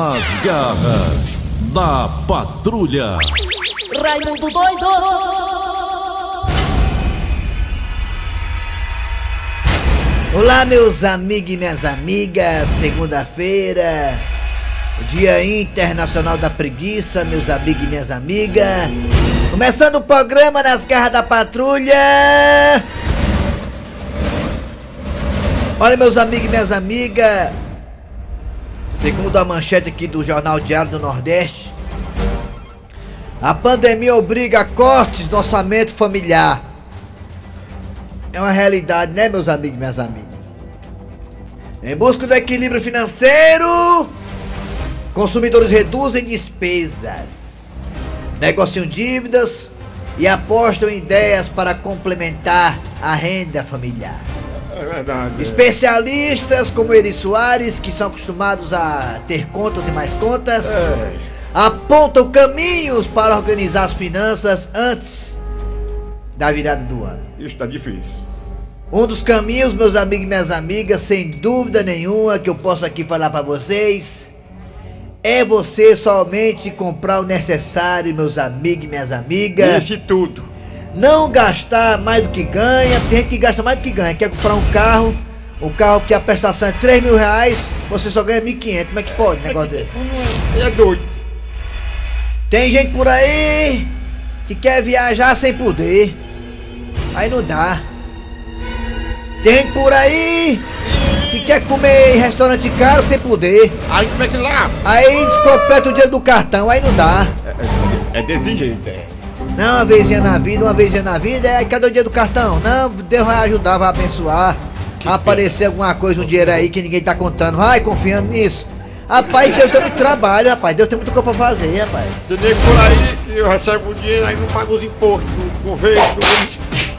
Nas garras da patrulha. Raimundo doido! Olá, meus amigos e minhas amigas. Segunda-feira, Dia Internacional da Preguiça, meus amigos e minhas amigas. Começando o programa nas garras da patrulha. Olha, meus amigos e minhas amigas. Segundo a manchete aqui do Jornal Diário do Nordeste, a pandemia obriga a cortes no orçamento familiar. É uma realidade, né, meus amigos e minhas amigas? Em busca do equilíbrio financeiro, consumidores reduzem despesas, negociam dívidas e apostam em ideias para complementar a renda familiar. É verdade. Especialistas como Eri Soares, que são acostumados a ter contas e mais contas, É. apontam caminhos para organizar as finanças antes da virada do ano. Isso tá difícil. Um dos caminhos, meus amigos e minhas amigas, sem dúvida nenhuma, que eu posso aqui falar pra vocês, é você somente comprar o necessário, meus amigos e minhas amigas. Esse tudo. Não gastar mais do que ganha. Tem gente que gasta mais do que ganha. Quer comprar um carro, um carro que a prestação é 3 mil reais, você só ganha 1.500. Como é que pode um negócio dele? É doido. Tem gente por aí que quer viajar sem poder. Aí não dá. Tem gente por aí que quer comer em restaurante caro sem poder. Aí como é que lá? Aí descompleta o dinheiro do cartão, aí não dá. É, é desse jeito, é. Não, uma vezinha na vida, uma vezinha na vida, é cadê o dinheiro do cartão? Não, Deus vai ajudar, vai abençoar. Vai aparecer alguma coisa, um dinheiro aí que ninguém tá contando. Vai confiando nisso. Rapaz, Deus tem muito trabalho, rapaz. Deus tem muita coisa pra fazer, rapaz. Tem nego por aí que eu recebo o dinheiro aí não paga os impostos do governo, do município.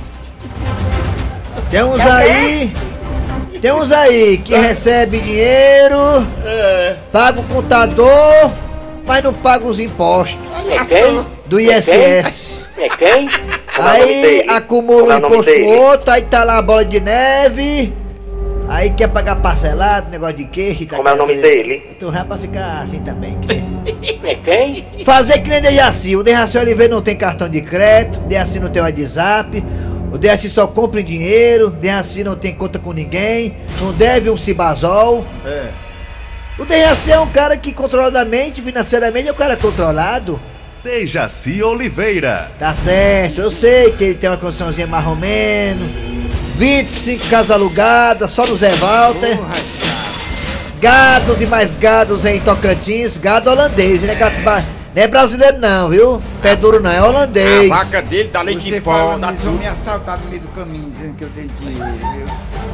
Tem uns aí. Tem uns aí que recebe dinheiro, É. paga o contador, mas não paga os impostos do ISS. É quem? Aí acumula é imposto outro, aí tá lá a bola de neve. Aí quer pagar parcelado, negócio de queixa. tá Como é o nome dele? Tu vai pra ficar assim também. que É quem? Fazer que nem Dejaci. O Dejaci Oliveira não tem cartão de crédito, o Dejaci não tem WhatsApp, o Dejaci só compra em dinheiro, o Dejaci não tem conta com ninguém, não deve um cibazol. É. O Dejaci é um cara que controladamente, financeiramente, é um cara controlado. Dejaci Oliveira. Tá certo, eu sei que ele tem uma condiçãozinha mais ou menos. 25 casas alugadas, só no Zé Walter. Gados e mais gados em Tocantins, gado holandês, não é, gato ba- não é brasileiro não, viu? Pé duro não, é A holandês. vaca dele dá leite em pó, dá vão me assaltar no meio do caminho, dizendo que eu tenho dinheiro, viu?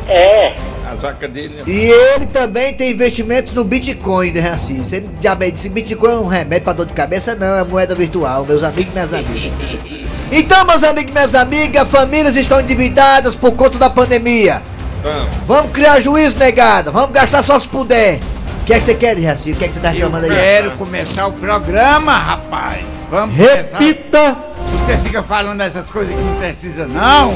É. As vacas dele. E ele também tem investimento no Bitcoin, né, assim? Você já bem disse, Bitcoin é um remédio pra dor de cabeça? Não, é moeda virtual, meus amigos e minhas amigas. Então, meus amigos e minhas amigas, famílias estão endividadas por conta da pandemia. Vamos. Vamos criar juízo, negada. Vamos gastar só se puder. O que é que você quer, Jaci? O que é que você tá Eu reclamando aí? quero começar o programa, rapaz. Vamos começar. Repita! Você fica falando essas coisas que não precisa, não.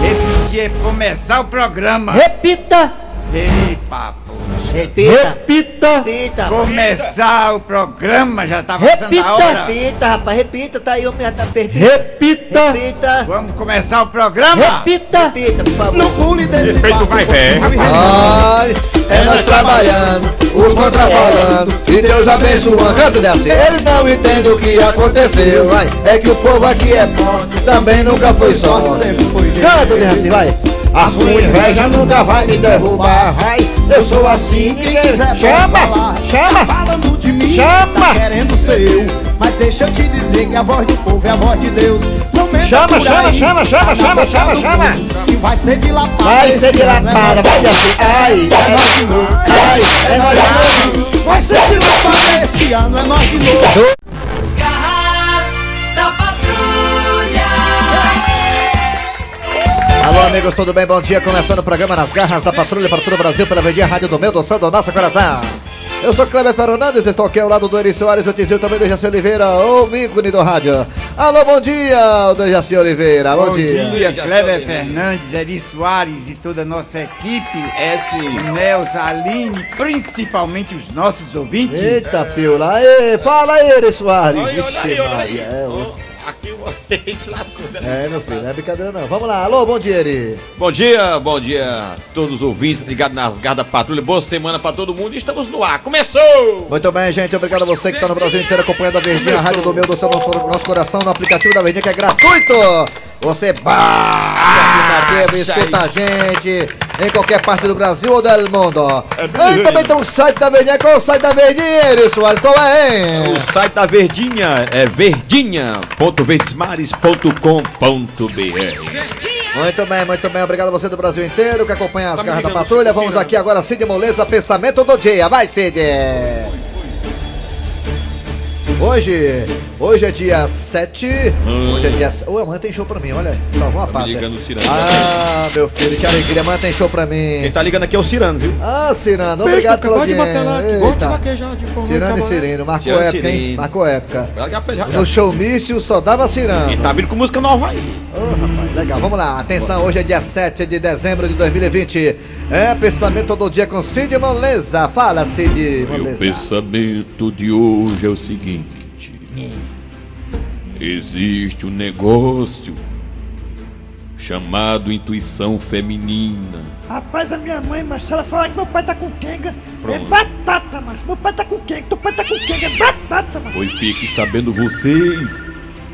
Repetir é começar o programa. Repita! Ei, papo. Repita! Repita! Repita! Começar o programa, já tá passando a hora. Repita, rapaz, repita, tá aí, o já tá perdido. Repita. Repita! Vamos começar o programa? Repita! Repita, por favor. Respeito vai velho. Ai, é nós trabalhando, os contra falando, e Deus abençoando. Canta dessa. Eles não entendem o que aconteceu, vai. É que o povo aqui é forte, também nunca foi sorte. Canta dessa, vai. A sua inveja nunca vai me derrubar, vai. Eu sou assim, ninguém chama, chama, falando de mim, Chama! tá querendo ser eu. Mas deixa eu te dizer que a voz do povo é a voz de Deus. Chama, chama, aí, chama, chama, tá chama, chama, chama. Que vai ser dilapada. vai ser esse ano, é dilatada, vai assim. Ai, É nós de novo. ai, é nós de novo. Vai ser dilapada esse ano, é nós de novo. Alô, amigos, tudo bem? Bom dia. Começando o programa Nas Garras da Patrulha para todo o Brasil pela Verdinha Rádio do Meu, do Céu, do Nosso Coração. Eu sou Cleber Fernandes, estou aqui ao lado do Eri Soares, o Tizil também do Jacé Oliveira, o ícone do rádio. Alô, bom dia, o Dejaci Oliveira. Bom, Bom dia. dia, Cleber Fernandes, Eri Soares e toda a nossa equipe. É sim. Nelson, Aline, principalmente os nossos ouvintes. Eita, Pila. Aê, fala aí, Eri Soares. Olha, olha aí, Vixe, olha aí. É, Aqui o- a gente lascou, né? É, meu filho, não é brincadeira não. Vamos lá, alô, bom dia, Eri. Bom dia, bom dia a todos os ouvintes ligados nas garras da patrulha. Boa semana pra todo mundo. Estamos no ar. Começou! Muito bem, gente. Obrigado a você que está no Brasil inteiro acompanhando a Verdinha, a rádio do meu, do seu, nosso, nosso coração, no aplicativo da Verdinha, que é gratuito. Você baixa o aplicativo e escuta a gente em qualquer parte do Brasil ou do mundo. e também tem um site da Verdinha. Qual é o site da Verdinha, Eri Soares? Qual é, hein? O site da Verdinha é verdinha.verdesmares.com.br. Muito bem, muito bem. Obrigado a você do Brasil inteiro que acompanha as Tá garras da patrulha. Vamos aqui agora, Cid Moleza, pensamento do dia. Vai, Cid! Hoje, hoje é dia 7. Hoje é dia. Oi, amanhã tem show pra mim, olha. Salvou uma Tá me pata. ligando o Cirano. Ah, meu filho, que alegria. Amanhã tem show pra mim. Quem tá ligando aqui é o Cirano, viu? Ah, Cirano, obrigado pela audiência. Eita. Cirano e Cirino, marcou Cirano e época, hein? Cirino. Marcou época. Vai ligar pra ele já, já. No showmício só dava Cirano. E tá vindo com música nova aí. Ô, rapaz, legal, vamos lá. Atenção, hoje é dia 7 de dezembro de 2020. É pensamento do dia com Cid Moleza. Fala, Cid Meu Moleza. pensamento de hoje é o seguinte: existe um negócio chamado intuição feminina. Rapaz, a minha mãe, mas se ela falar que meu pai tá com quenga, é Pronto. batata, mas meu pai tá com quenga, teu pai tá com quenga, é batata, mas. Pois fique sabendo vocês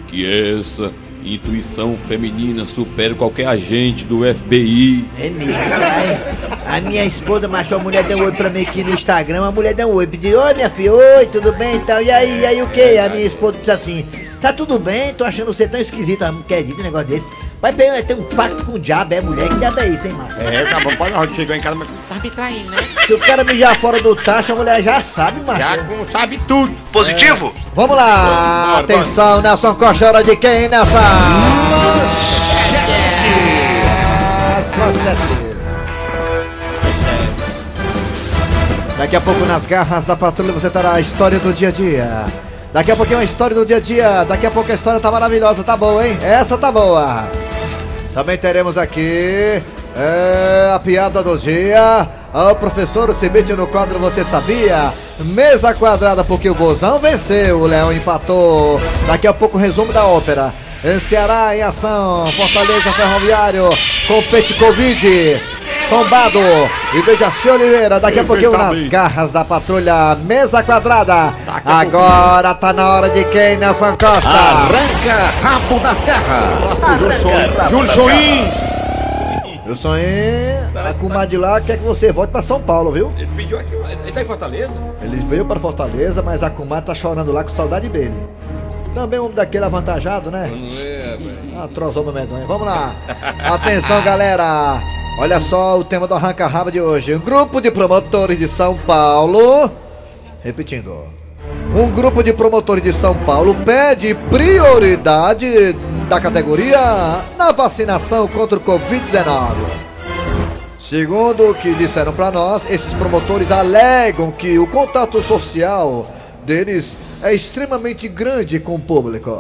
que essa intuição feminina supera qualquer agente do FBI. É mesmo. A minha esposa, macho, a mulher deu um oi pra mim aqui no Instagram. A mulher deu um oi, pediu: Oi, minha filha, oi, tudo bem e tal. E aí, e aí o que? A minha esposa disse assim: Tá tudo bem, tô achando você tão esquisita. Não acredita um negócio desse. Pai, tem tem um pacto com o diabo, é mulher. Que diabo é isso, hein, macho? É, tá bom, pode não, chegou em casa, mas tá me traindo, né? Se o cara mijar fora do tacho, a mulher já sabe, macho. Já com- sabe tudo. Positivo? Vamos lá, Bora, bora. atenção, Nelson Costa, hora de quem, Nelson? Manchete. Daqui a pouco nas garras da patrulha você terá a história do dia a dia. Daqui a pouquinho a história do dia a dia. Daqui a pouco a história tá maravilhosa, tá boa, hein? Essa tá boa. Também teremos aqui é, a piada do dia. O professor Cibite no quadro Você Sabia? Mesa quadrada porque o Bozão venceu, o Leão empatou. Daqui a pouco o resumo da ópera. Em Ceará em ação, Fortaleza Ferroviário, compete Covid, tombado e Dejaci Oliveira. Daqui a pouquinho nas garras da patrulha, mesa quadrada. Agora tá na hora de quem, Nelson Costa? Arranca rabo das garras! Júlio Soins! Eu sonhei, a comadre lá quer que você volte pra São Paulo, viu? Ele pediu aqui, ele tá em Fortaleza? Ele veio para Fortaleza, mas a comadre tá chorando lá com saudade dele. Também um daquele avantajado, né? É, velho. Ah, trozou meu medonho. Vamos lá. Atenção, galera. Olha só o tema do Arranca Raba de hoje. Um grupo de promotores de São Paulo. Repetindo. Um grupo de promotores de São Paulo pede prioridade da categoria na vacinação contra o Covid-19. Segundo o que disseram para nós, esses promotores alegam que o contato social deles é extremamente grande com o público.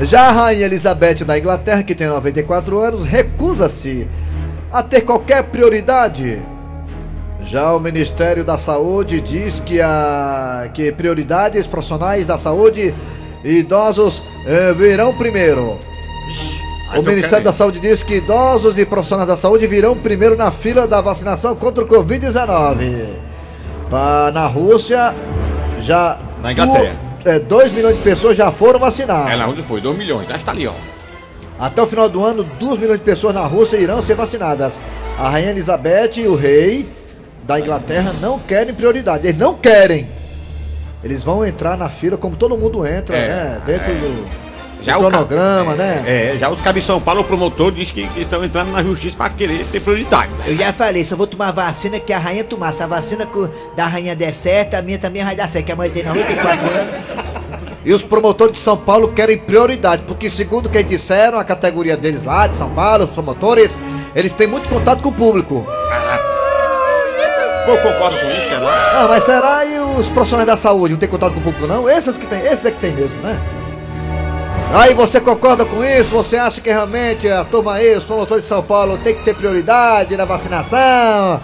Já a Rainha Elizabeth da Inglaterra, que tem 94 anos, recusa-se a ter qualquer prioridade. Já o Ministério da Saúde diz que, a, que prioridades profissionais da saúde e idosos eh, virão primeiro. O Ministério da Saúde diz que idosos e profissionais da saúde virão primeiro na fila da vacinação contra o Covid-19. Pa- Na Rússia, já. Na Inglaterra. 2 milhões de pessoas já foram vacinadas. Ela onde foi? 2 milhões, já está ali, ó. Até o final do ano, 2 milhões de pessoas na Rússia irão ser vacinadas. A Rainha Elizabeth e o rei da Inglaterra não querem prioridade. Eles não querem. Eles vão entrar na fila como todo mundo entra, É, né? Dentro é. do, Já o cronograma, né? É, já os cabos de São Paulo, o promotor diz que que estão entrando na justiça para querer ter prioridade. né? Eu já falei, só vou tomar vacina que a rainha tomar. Se a vacina da rainha der certo, a minha também vai dar certo, que a mãe tem 94 anos. E os promotores de São Paulo querem prioridade, porque segundo quem disseram, a categoria deles lá de São Paulo, os promotores, eles têm muito contato com o público. Eu concordo com isso, será? Ah, mas será e os profissionais da saúde não tem contato com o público não? Esses que tem, esses é que tem mesmo, né? Aí você concorda com isso? Você acha que realmente a turma aí, os promotores de São Paulo, tem que ter prioridade na vacinação?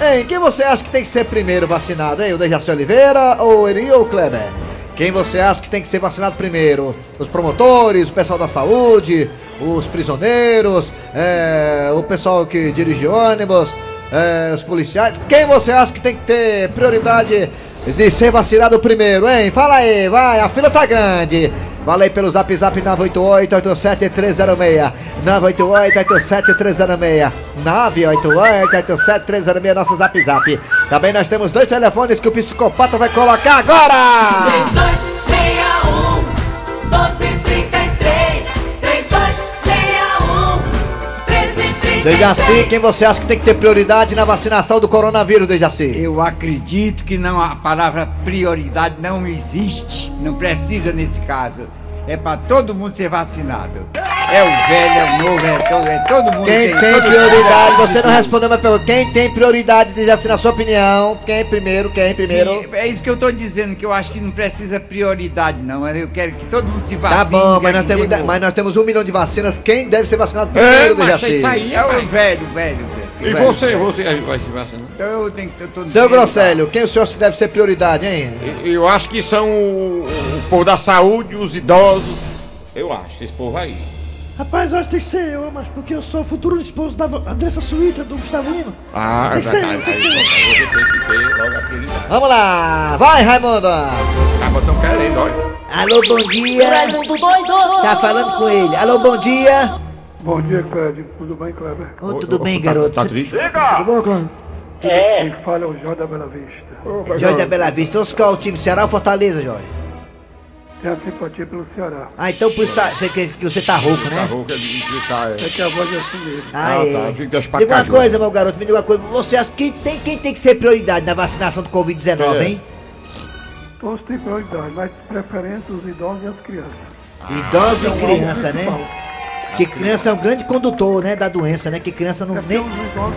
Hein, quem você acha que tem que ser primeiro vacinado, hein? O Dejaci Oliveira ou o Eri ou o Kleber? Quem você acha que tem que ser vacinado primeiro? Os promotores, o pessoal da saúde, os prisioneiros, é, o pessoal que dirige ônibus, é, os policiais? Quem você acha que tem que ter prioridade de ser vacinado primeiro, hein? Fala aí, vai, a fila tá grande. Fala aí pelo zap zap 988-87306. 988-87306. 988-87306, nosso zap zap. Também nós temos dois telefones que o psicopata vai colocar agora. 3261 Dejaci, quem você acha que tem que ter prioridade na vacinação do coronavírus, Dejaci? Eu acredito que não a palavra prioridade não existe, não precisa nesse caso. É pra todo mundo ser vacinado. É o velho, é o novo, é todo, é todo mundo Quem tem todo prioridade? mundo Você não respondeu minha pergunta. Quem tem prioridade, Dejaci, na sua opinião? Quem primeiro? Quem primeiro? Sim, é isso que eu tô dizendo, que eu acho que não precisa prioridade, não. Mas eu quero que todo mundo se vacine. Tá bom, mas quero nós, temos, mas nós temos um milhão de vacinas. Quem deve ser vacinado É, primeiro, mas Dejaci? É o velho, velho, velho. E velho, você, velho. você vai se vacinar? Então eu tenho que. Eu Seu Grosselio, quem o senhor se deve ser prioridade, hein? Eu acho que são o, o povo da saúde, os idosos. Eu acho, esse povo aí. Rapaz, eu acho que tem que ser eu, mas porque eu sou o futuro esposo da Andressa Suíta, do Gustavo Lima. Ah, Tem que ser, tem que ser. tem que ter logo a prioridade. Vamos lá, vai, Raimundo! Acaba tão querendo, olha. Alô, bom dia! Raimundo doido Tá falando com ele. Alô, bom dia! Bom dia, Clédio. Tudo bem, Kleber? Ô, tudo bem, garoto? Tá triste? Tudo bom, Cléber? É, Quem fala é o Jorge da Bela Vista. Jorge da Bela Vista. Então, qual é o time? Ceará ou Fortaleza, Jorge? Tenho a simpatia pelo Ceará. Ah, então por isso tá, você, que, que você tá rouco, Tá né? rouco, ele que tá, É é. que a voz é assim mesmo. Ah, Ah, é. tá, Diga uma coisa, meu garoto, me diga uma coisa. Você acha que tem, quem tem que ser prioridade na vacinação do Covid-19, É. hein? Todos têm prioridade, mas de preferência os idosos e as crianças. Idosos É o e alvo criança, principal. né? Que criança é um grande condutor, né, da doença, né? Que criança não É porque nem... os idosos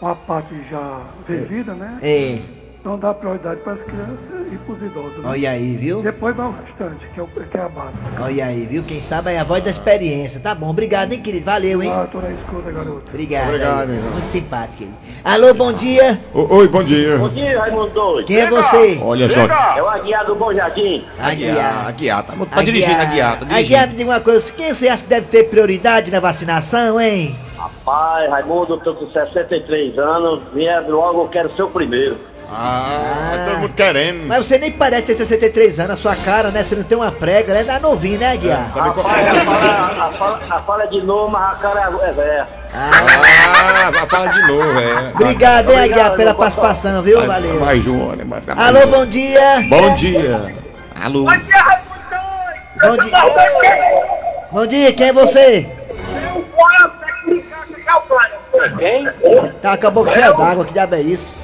uma parte já vivida, né? É, Então dá prioridade para as crianças e para os idosos. né? olha aí, viu? Depois vai o restante, que é, o, que é a base. Olha aí, viu? Quem sabe é a voz da experiência. Tá bom, obrigado, hein, querido? Valeu, hein? Ah, tô na escuta, garoto. Obrigado. Obrigado, aí. meu irmão. Muito simpático, querido. Alô, bom dia. Ô, Oi, bom dia. bom dia, Raimundo Doido. Quem é você? Olha só. É o Aguiar do Bom Jardim. Aguiar, Aguiar, tá, tá dirigindo, Aguiar, tá Aguiar, dirigindo. me diga uma coisa. Quem você acha que deve ter prioridade na vacinação, hein? Pai, Raimundo, eu tô com 63 anos. Vier logo, eu quero ser o primeiro. Ah, tá todo mundo querendo. Mas você nem parece ter 63 anos, a sua cara, né? Você não tem uma prega, né? Tá novinho, né, Aguiar? Tá me Rapaz, a fala, a, fala, a fala é de novo, mas a cara é, é velha. Ah, Ah, fala de novo, é. obrigado, hein, Aguiar, pela participação, viu? Mais- Valeu. Mais um, olha. mais- mais Alô, bom dia. Bom dia. Alô. Bom dia. Bom dia, quem é você? Tá, acabou com cheio d'água, que diabo é isso?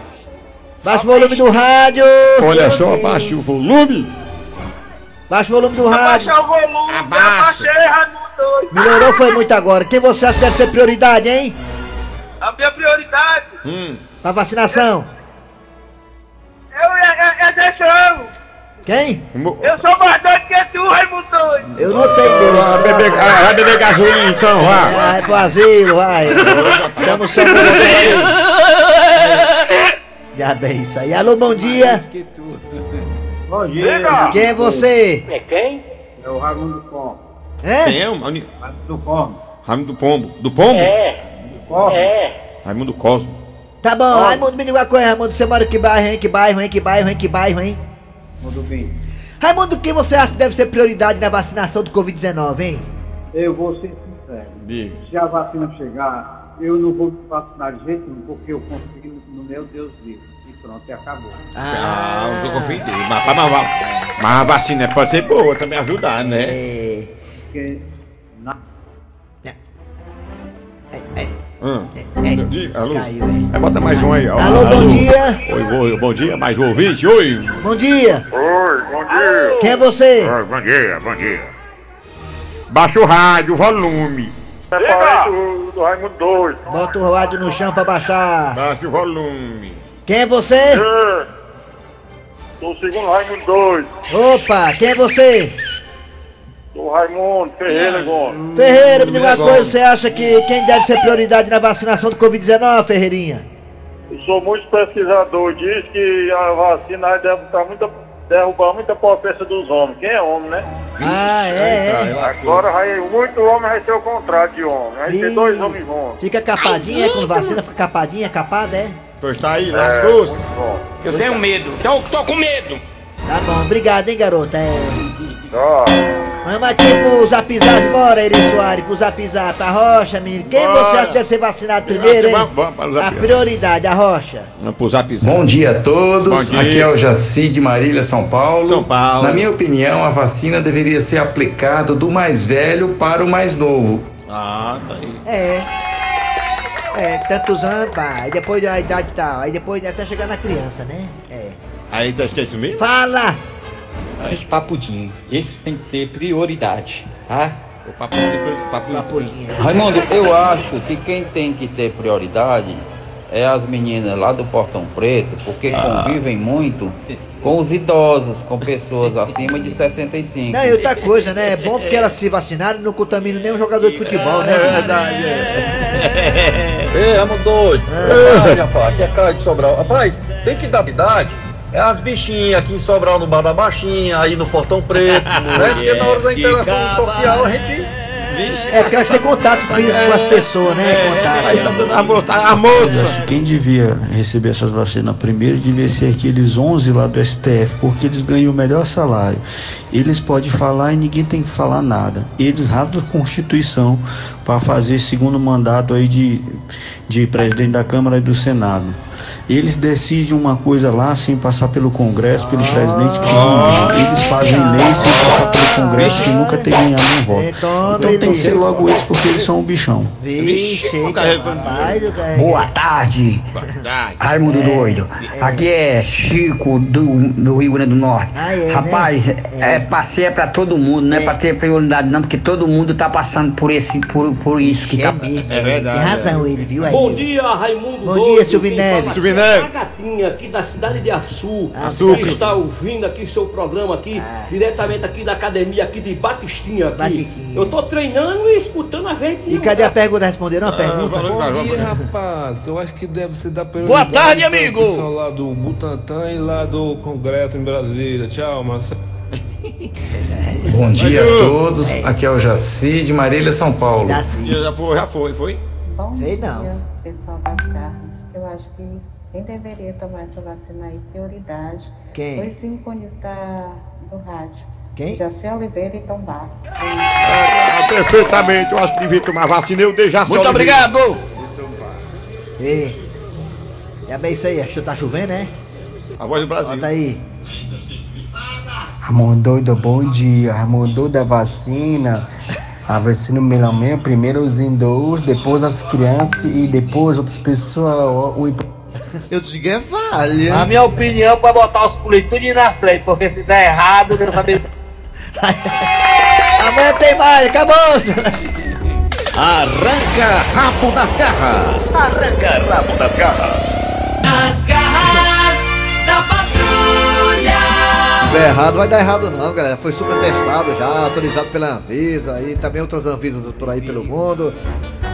Baixa o volume do rádio. Olha só, baixe o volume. Baixa o volume do rádio. Abaixa. Melhorou foi muito agora. Quem você acha que deve ser prioridade, hein? A minha prioridade Hum. Pra vacinação. eu é, é, é. Quem? Eu sou mais doido que tu, Raimundo doido. Eu não tenho Ah, medo. beber, ah, vai beber gasolina então, vá. Vai pro asilo, vai. Chama o seu. Já bem isso aí. Alô, bom dia. Bom dia. Quem é você? É quem? É o Raimundo Pom. É? Quem é o Mani- Do Pom. Raimundo do Pombo. Do Pombo? É. É. Raimundo Cosmo. Tá bom, Raimundo, me diga uma coisa, Raimundo. Você mora em que bairro, hein? Que bairro, hein? Que bairro, hein? Que bairro, hein? Tudo bem. Raimundo, quem você acha que deve ser prioridade na vacinação do Covid-19, hein? Eu vou ser sincero. Diga. Se a vacina chegar, eu não vou vacinar de jeito nenhum, porque eu confio no meu Deus vivo. E pronto, e acabou. Ah, eu confio em Deus. Mas, mas, mas, mas a vacina pode ser boa, também ajudar, né? É. Porque na... Hum. É, Diga, Alô? Caiu, hein? Aí bota mais um aí, ó. Alô, bom dia. Oi, oi, bom dia, mais um ouvinte, oi. Bom dia. Oi, bom dia. Quem é você? Oi, bom dia, bom dia. Baixa o rádio, volume. É parente do, do Raimundo doido. Bota o rádio no chão pra baixar. Baixa o volume. Quem é você? É. Tô segundo o Raimundo doido. Opa, quem é você? Sou Raimundo Ferreira Gomes. Ferreira, me diga uma coisa, você acha que quem deve ser prioridade na vacinação do Covid-19, Ferreirinha? Eu sou muito pesquisador, diz que a vacina aí deve estar muita, derrubar muita potência dos homens. Quem é homem, né? Ah, é, é. Agora vai, muito homem vai ser o contrário de homem. Vai Ih. dois homens bons. Fica capadinha, é? Quando vacina fica capadinha, capada, é? Pois tá aí, É, lascou-se. muito bom. Eu tenho medo, tô, tô com medo. Tá bom, obrigado, hein, garota. É. Tá. Vamos aqui pro Zap Zap, bora, Eri Soares, pro Zap Zap, a Rocha, menino. Quem Bora. você acha que deve ser vacinado primeiro, hein? Vamos, vamos para o Zap A prioridade, a Rocha. Vamos pro zap zap. Bom dia a todos, Bom dia. aqui é o Jaci de Marília, São Paulo. São Paulo. Na minha opinião, a vacina deveria ser aplicada do mais velho para o mais novo. Ah, tá aí. É. É, tantos anos, pá. Aí depois da idade e tal. Aí depois até chegar na criança, né? É. Aí tá esquecendo mesmo? Fala! Esse papudinho, esse tem que ter prioridade, tá? O Papudinha. Raimundo, eu acho que quem tem que ter prioridade é as meninas lá do Portão Preto, porque convivem muito com os idosos, com pessoas acima de 65. Não, e outra coisa, né? É bom porque elas se vacinaram e não contaminam nenhum jogador de futebol, né? É verdade, é. Ei, Raimundo doido. Ai, rapaz, aqui é Caio de Sobral. Rapaz, tem que dar idade. É as bichinhas aqui em Sobral, no Bar da Baixinha, aí no Portão Preto, né? Porque na hora da interação social a gente... É porque elas têm contato físico com as pessoas, né? Contato. Aí tá dando a moça, a moça. quem devia receber essas vacinas primeiro devia ser aqueles 11 lá do STF, porque eles ganham o melhor salário. Eles podem falar e ninguém tem que falar nada. Eles rasgam a Constituição para fazer segundo mandato aí de, de presidente da Câmara e do Senado. Eles decidem uma coisa lá sem passar pelo Congresso, pelo presidente que manda. Eles fazem lei sem passar pelo Congresso e nunca ter ganhado um voto. Então, Então tem que ser logo eles porque eles são um bichão. Vixe, rapaz, eu carreguei. Boa tarde, Raimundo Doido. Aqui é Chico do, do Rio Grande do Norte. Ah, é, Rapaz, né? é, passeio é pra todo mundo, não é, pra ter prioridade não, porque todo mundo tá passando por esse, por, por isso que É tá. mesmo, É verdade, Tem razão ele, viu aí? Bom dia, Raimundo Bom Doido. dia, Silvio Neves. Silvio é Neves. gatinha aqui da cidade de Açu. Açu. Que está ouvindo aqui seu programa aqui, diretamente aqui da academia aqui de Batistinha aqui. Batistinha. Eu tô treinando e escutando a gente. E cadê a pergunta? Responderam a pergunta? Bom dia, rapaz. Eu acho que deve ser da Boa tarde, amigo. pessoal lá do Butantan e lá do Congresso em Brasília. Tchau, Marcelo. Bom dia a todos, aqui é o Jaci de Marília, São Paulo. Já sim. Já foi, já foi, foi. Bom Sei dia, não. pessoal das carnes. Eu acho que quem deveria tomar essa vacina aí, prioridade, Quem? foi os ícones da, do rádio. Quem? Jacé Oliveira e Tom Bar. Ah, perfeitamente, eu acho que devia tomar vacina. Eu dei já Muito obrigado. E, é bem isso aí, acho que tá chovendo, né? A voz do Brasil. Bota aí. Ramon doido, bom dia. Ramon doido da vacina. A vacina melamento, primeiro os idosos, depois as crianças e depois outras pessoas. Eu digo é vale. Na minha opinião, pode botar os políticos tudo na frente, porque se der errado, Deus sabe. Amanhã tem mais, acabou! Arranca rabo das garras. Arranca rabo das garras. As garras da patrulha. Se der errado, vai dar errado não, galera. Foi super testado já, autorizado pela Anvisa e também outras Anvisas por aí pelo mundo.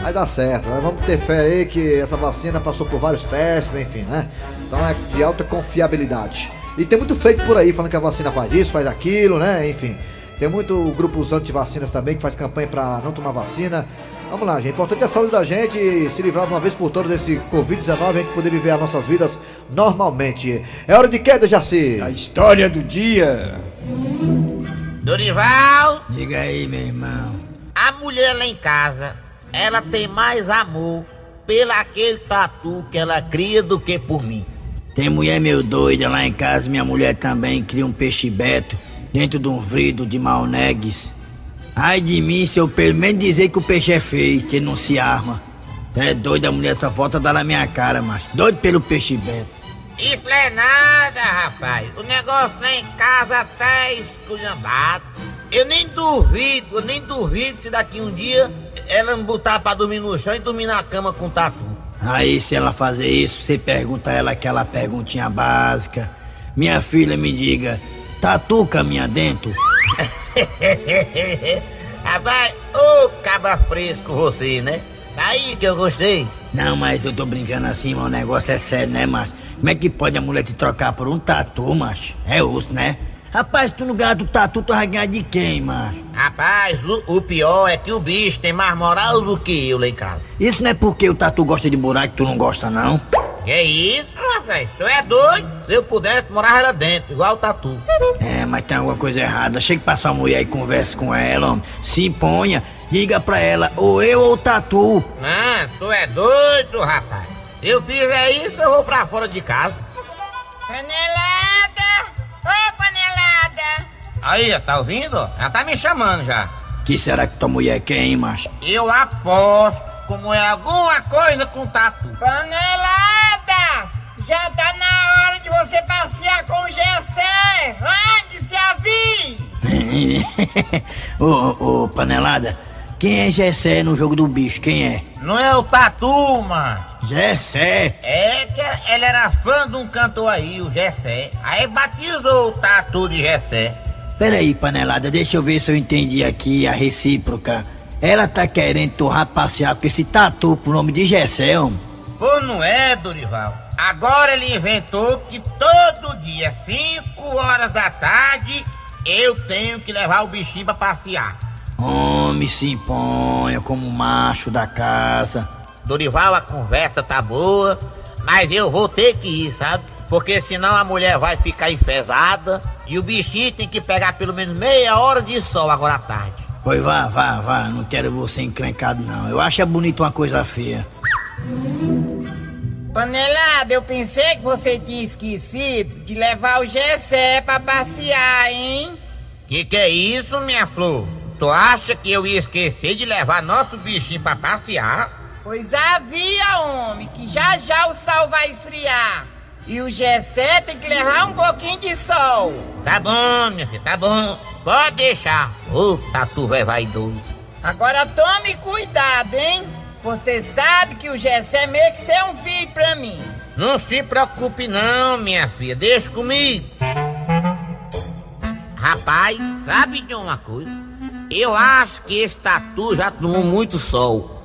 Vai dar certo, né? Vamos ter fé aí que essa vacina passou por vários testes, enfim, né? Então é de alta confiabilidade. E tem muito fake por aí falando que a vacina faz isso, faz aquilo, né? Enfim. Tem muito grupos anti-vacinas também que faz campanha pra não tomar vacina. Vamos lá, gente. Importante é a saúde da gente e se livrar de uma vez por todas desse Covid-19 a gente poder viver as nossas vidas normalmente. É hora de queda, Jaci. A história do dia. Dorival, Diga aí, meu irmão. a mulher lá em casa, ela tem mais amor pelo aquele tatu que ela cria do que por mim. Tem mulher meio doida lá em casa, minha mulher também cria um peixe beto dentro de um vrido de malnegues. Ai de mim se eu pelo menos dizer que o peixe é feio, que não se arma. É doido a mulher, essa foto dá na minha cara, mas doido pelo peixe beto. Isso é nada, rapaz. O negócio lá em casa tá esculhambado. Eu nem duvido, eu nem duvido se daqui um dia ela me botar pra dormir no chão e dormir na cama com tatu. Aí se ela fazer isso, você pergunta a ela aquela perguntinha básica. Minha filha me diga, tatu caminha dentro? Rapaz, ô caba fresco você, né? Aí que eu gostei. Não, mas eu tô brincando assim, mas o negócio é sério, né, macho? Como é que pode a mulher te trocar por um tatu, macho? É osso, né? Rapaz, tu não ganha do tatu, tu vai ganhar de quem, macho? Rapaz, o, o pior é que o bicho tem mais moral do que eu casa. Isso não é porque o tatu gosta de buraco e tu não gosta, não? Que isso, rapaz? Tu é doido? Se eu pudesse, morava lá dentro, igual o tatu. É, mas tem alguma coisa errada. Chega pra sua mulher e converse com ela, homem. Se imponha, diga pra ela, ou eu ou o tatu. Não, tu é doido, rapaz. Se eu fizer isso, eu vou pra fora de casa. Panelada! Ô, panelada! Aí, tá ouvindo? Ela tá me chamando já. Que será que tua mulher quer, hein, macho? Eu aposto como é alguma coisa com tatu. Panelada! Já tá na hora de você passear com o Gessé! Ande-se a vir! ô, ô, panelada, quem é Gessé no jogo do bicho? Quem é? Não é o tatu, mano. Gessé? É que ele era fã de um cantor aí, o Gessé. Aí batizou o tatu de Gessé. Peraí, panelada, deixa eu ver se eu entendi aqui a recíproca. Ela tá querendo torrar passear com esse tatu pro nome de Gessé, homem. Pô, não é, Dorival? Agora ele inventou que todo dia, 5 horas da tarde, eu tenho que levar o bichinho pra passear. Homem, se imponha como macho da casa. Dorival, a conversa tá boa, mas eu vou ter que ir, sabe? Porque senão a mulher vai ficar enfesada e o bichinho tem que pegar pelo menos meia hora de sol agora à tarde. Pois vá, vá, vá, não quero você encrencado não. Eu acho é bonito uma coisa feia. Panelada, eu pensei que você tinha esquecido de levar o Gessé pra passear, hein? Que que é isso, minha flor? Tu acha que eu ia esquecer de levar nosso bichinho pra passear? Pois havia, homem, que já já o sol vai esfriar. E o Gessé tem que levar um pouquinho de sol. Tá bom, minha filha, tá bom. Pode deixar. Ô, tatu vai vaidoso. Agora tome cuidado, hein? Você sabe que o Gessé meio que é um filho pra mim. Não se preocupe não, minha filha. Deixa comigo. Rapaz, sabe de uma coisa? Eu acho que esse tatu já tomou muito sol.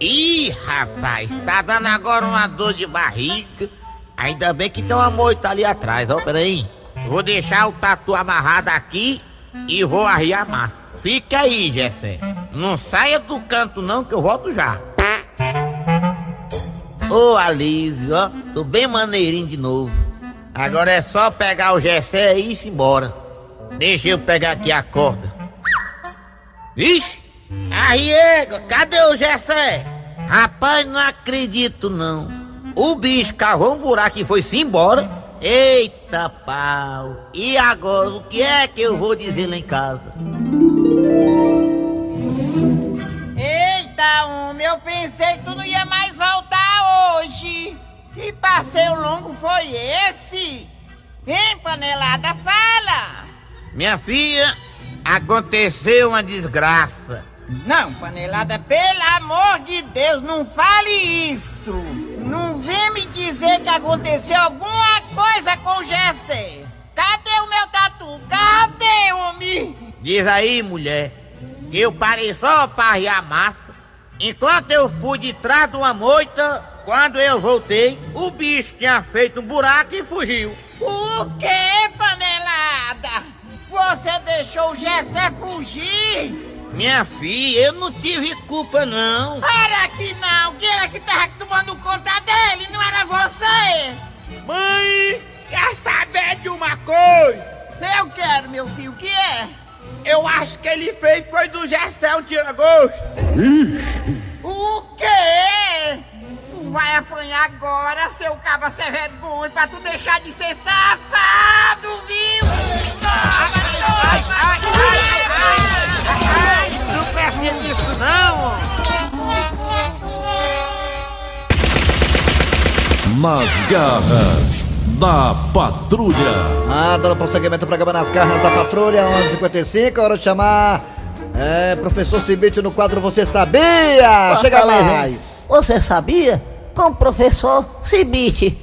Ih, rapaz, tá dando agora uma dor de barriga. Ainda bem que tem uma moita ali atrás, ó, peraí. Vou deixar o tatu amarrado aqui e vou arriar a massa. Fica aí, Jessé. Não saia do canto não que eu volto já. Ô, oh, alívio, ó. Tô bem maneirinho de novo. Agora é só pegar o Gessé e ir embora. Deixa eu pegar aqui a corda. Vixe! Arriego, cadê o Gessé? Rapaz, não acredito não. O bicho cavou um buraco e foi-se embora. Eita pau! E agora o que é que eu vou dizer lá em casa? Eita, homem, eu pensei que tu não ia mais voltar hoje. Que passeio longo foi esse? Vem, panelada, fala! Minha filha, aconteceu uma desgraça. Não, panelada, pelo amor de Deus, não fale isso! Não vem me dizer que aconteceu alguma coisa com o Jesse! Cadê o meu tatu? Cadê, homem? Diz aí, mulher, que eu parei só para arriar massa. Enquanto eu fui de trás de uma moita, quando eu voltei, o bicho tinha feito um buraco e fugiu. Por que, panelada? Você deixou o Gessé fugir? Minha filha, eu não tive culpa, não. Era que não. Quem era que tava tomando conta dele? Não era você? Mãe, quer saber de uma coisa? Eu quero, meu filho. O que é? Eu acho que ele fez foi do Gessé um tira-gosto. O quê? Tu vai apanhar agora, seu caba sem vergonha, pra tu deixar de ser safado, viu? Toma, toma, toma! Não precisa disso, não! Nas garras da patrulha. Ah, dando prosseguimento ao programa Nas garras da patrulha, 11h55, hora de chamar. É, professor Cibite no quadro Você Sabia? Chega mais! Você sabia? Com o professor Cibite.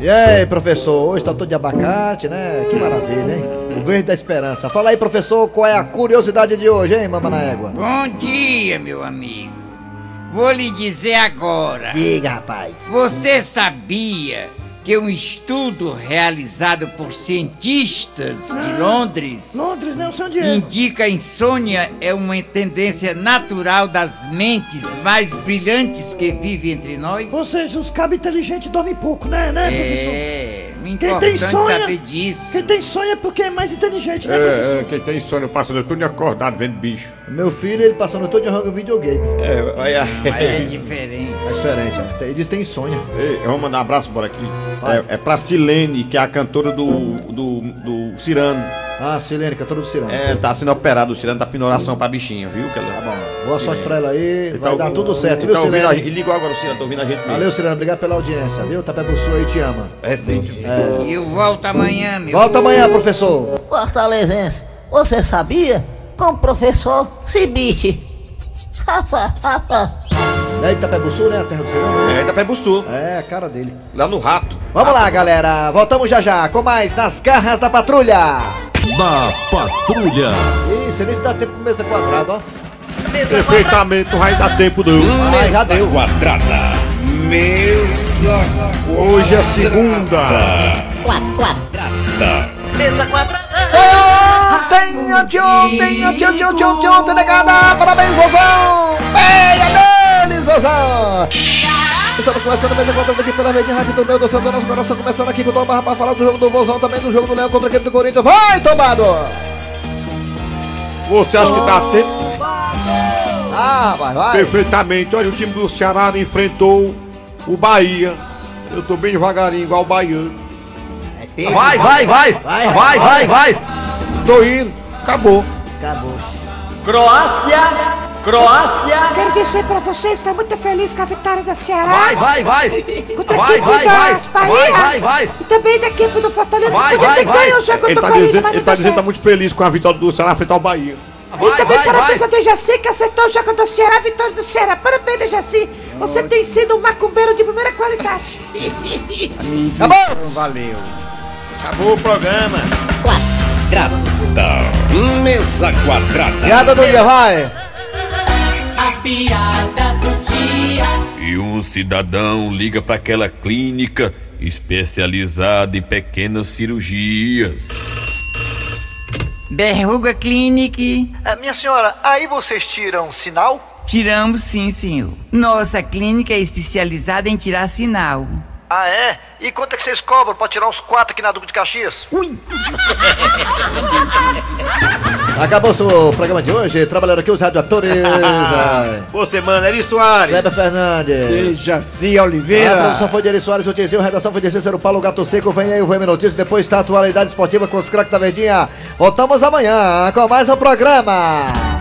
E aí, professor? Hoje tá todo de abacate, né? Que maravilha, hein? O verde da esperança. Fala aí, professor, qual é a curiosidade de hoje, hein, mama na égua? Bom dia, meu amigo. Vou lhe dizer agora. Diga, rapaz. Você sabia que um estudo realizado por cientistas de Londres Londres? O São Diego. indica a insônia é uma tendência natural das mentes mais brilhantes que vivem entre nós? Ou seja, os cabos inteligentes dormem pouco, né, né, É, professor? é importante saber disso. Quem tem sonho é porque é mais inteligente, né, professor? É, é, quem tem sono passa o todo acordado vendo bicho. Meu filho, ele passando todo jogando videogame. É, olha. Mas é diferente. É diferente, né? Ele diz que tem insônia. Ei, vamos mandar um abraço por aqui. É, é pra Silene, que é a cantora do, do, do Cirano. Ah, Silene, cantora do Cirano. É, tá sendo operado, o Cirano tá pinoração pra bichinha, viu? Que ela... Tá bom. Boa sorte pra ela aí, Ele vai tá dar ouvindo- tudo certo, ele viu, tá ouvindo a Ele ligou agora o Cirano, tá ouvindo a gente. Valeu, Silene, obrigado pela audiência, viu? Tapé Sul aí te ama. É sim. E eu volto amanhã, meu. Volta amanhã, professor. Fortalezense, você sabia? Com o professor Cibite. É Itapé Sul, né? A terra do Cirano. É, Itapé Sul. É, a cara dele. Lá no rato. Vamos lá, galera. Voltamos já já com mais nas garras da patrulha. Da patrulha. Isso, nem se dá tempo pro mesa quadrada, ó. Perfeitamente, não vai dar tempo não. Ai, já deu. Quadrada. Mesa Hoje é segunda. quadrada. Mesa quadrada. Ontem, ontem, ontem, ontem, ontem, ontem, negada. Parabéns, Vozão. Beia deles, Vozão. Estamos começando mesa quadrada aqui pela rede rádio do meu do Santo Nosso Coração. Começando aqui com o Tom Barra para falar do jogo do Vozão, também do jogo do Leão contra a equipe do Corinthians. Vai, tomado. Você acha que dá tempo? Ah, vai, vai. Perfeitamente. Olha, o time do Ceará enfrentou o Bahia. Eu tô bem devagarinho, igual o baiano. Vai, vai, vai. Vai, Vai, vai, vai. Tô indo. Acabou. Acabou. Croácia. Croácia. Quero dizer pra vocês, estou muito feliz com a vitória da Ceará. Vai, vai, vai. Contra a Vai, equipe vai, vai. Bahia. Vai, vai, vai. E também da equipe do Fortaleza. Vai, vai, vai. o jogo Ele do tá Corinthians, dizendo, ele tá dizendo que tá muito feliz com a vitória do Ceará frente ao Bahia. E também parabéns ao Dejaci que acertou o jogo do Ceará, a vitória do Ceará. Parabéns, Dejaci. Você tem sido um macumbeiro de primeira qualidade. Acabou. Valeu. Acabou o programa. Quadrada. Mesa quadrada. Piada do dia, vai. A piada do dia. E um cidadão liga para aquela clínica especializada em pequenas cirurgias. Berruga Clinic. Ah, minha senhora, aí vocês tiram sinal? Tiramos sim, senhor. Nossa clínica é especializada em tirar sinal. Ah, é? E quanto é que vocês cobram pra tirar uns quatro aqui na Duque de Caxias? Ui! Acabou o programa de hoje. Trabalhando aqui os radioatores. Boa semana, Eri Soares. Kleber Fernandes. Dejaci A produção foi de Eri Soares, o Tizinho, a redação foi de Cícero Paulo Gato Seco. Vem aí o VM Notícias, depois está a atualidade esportiva com os craques da Verdinha. Voltamos amanhã com mais um programa.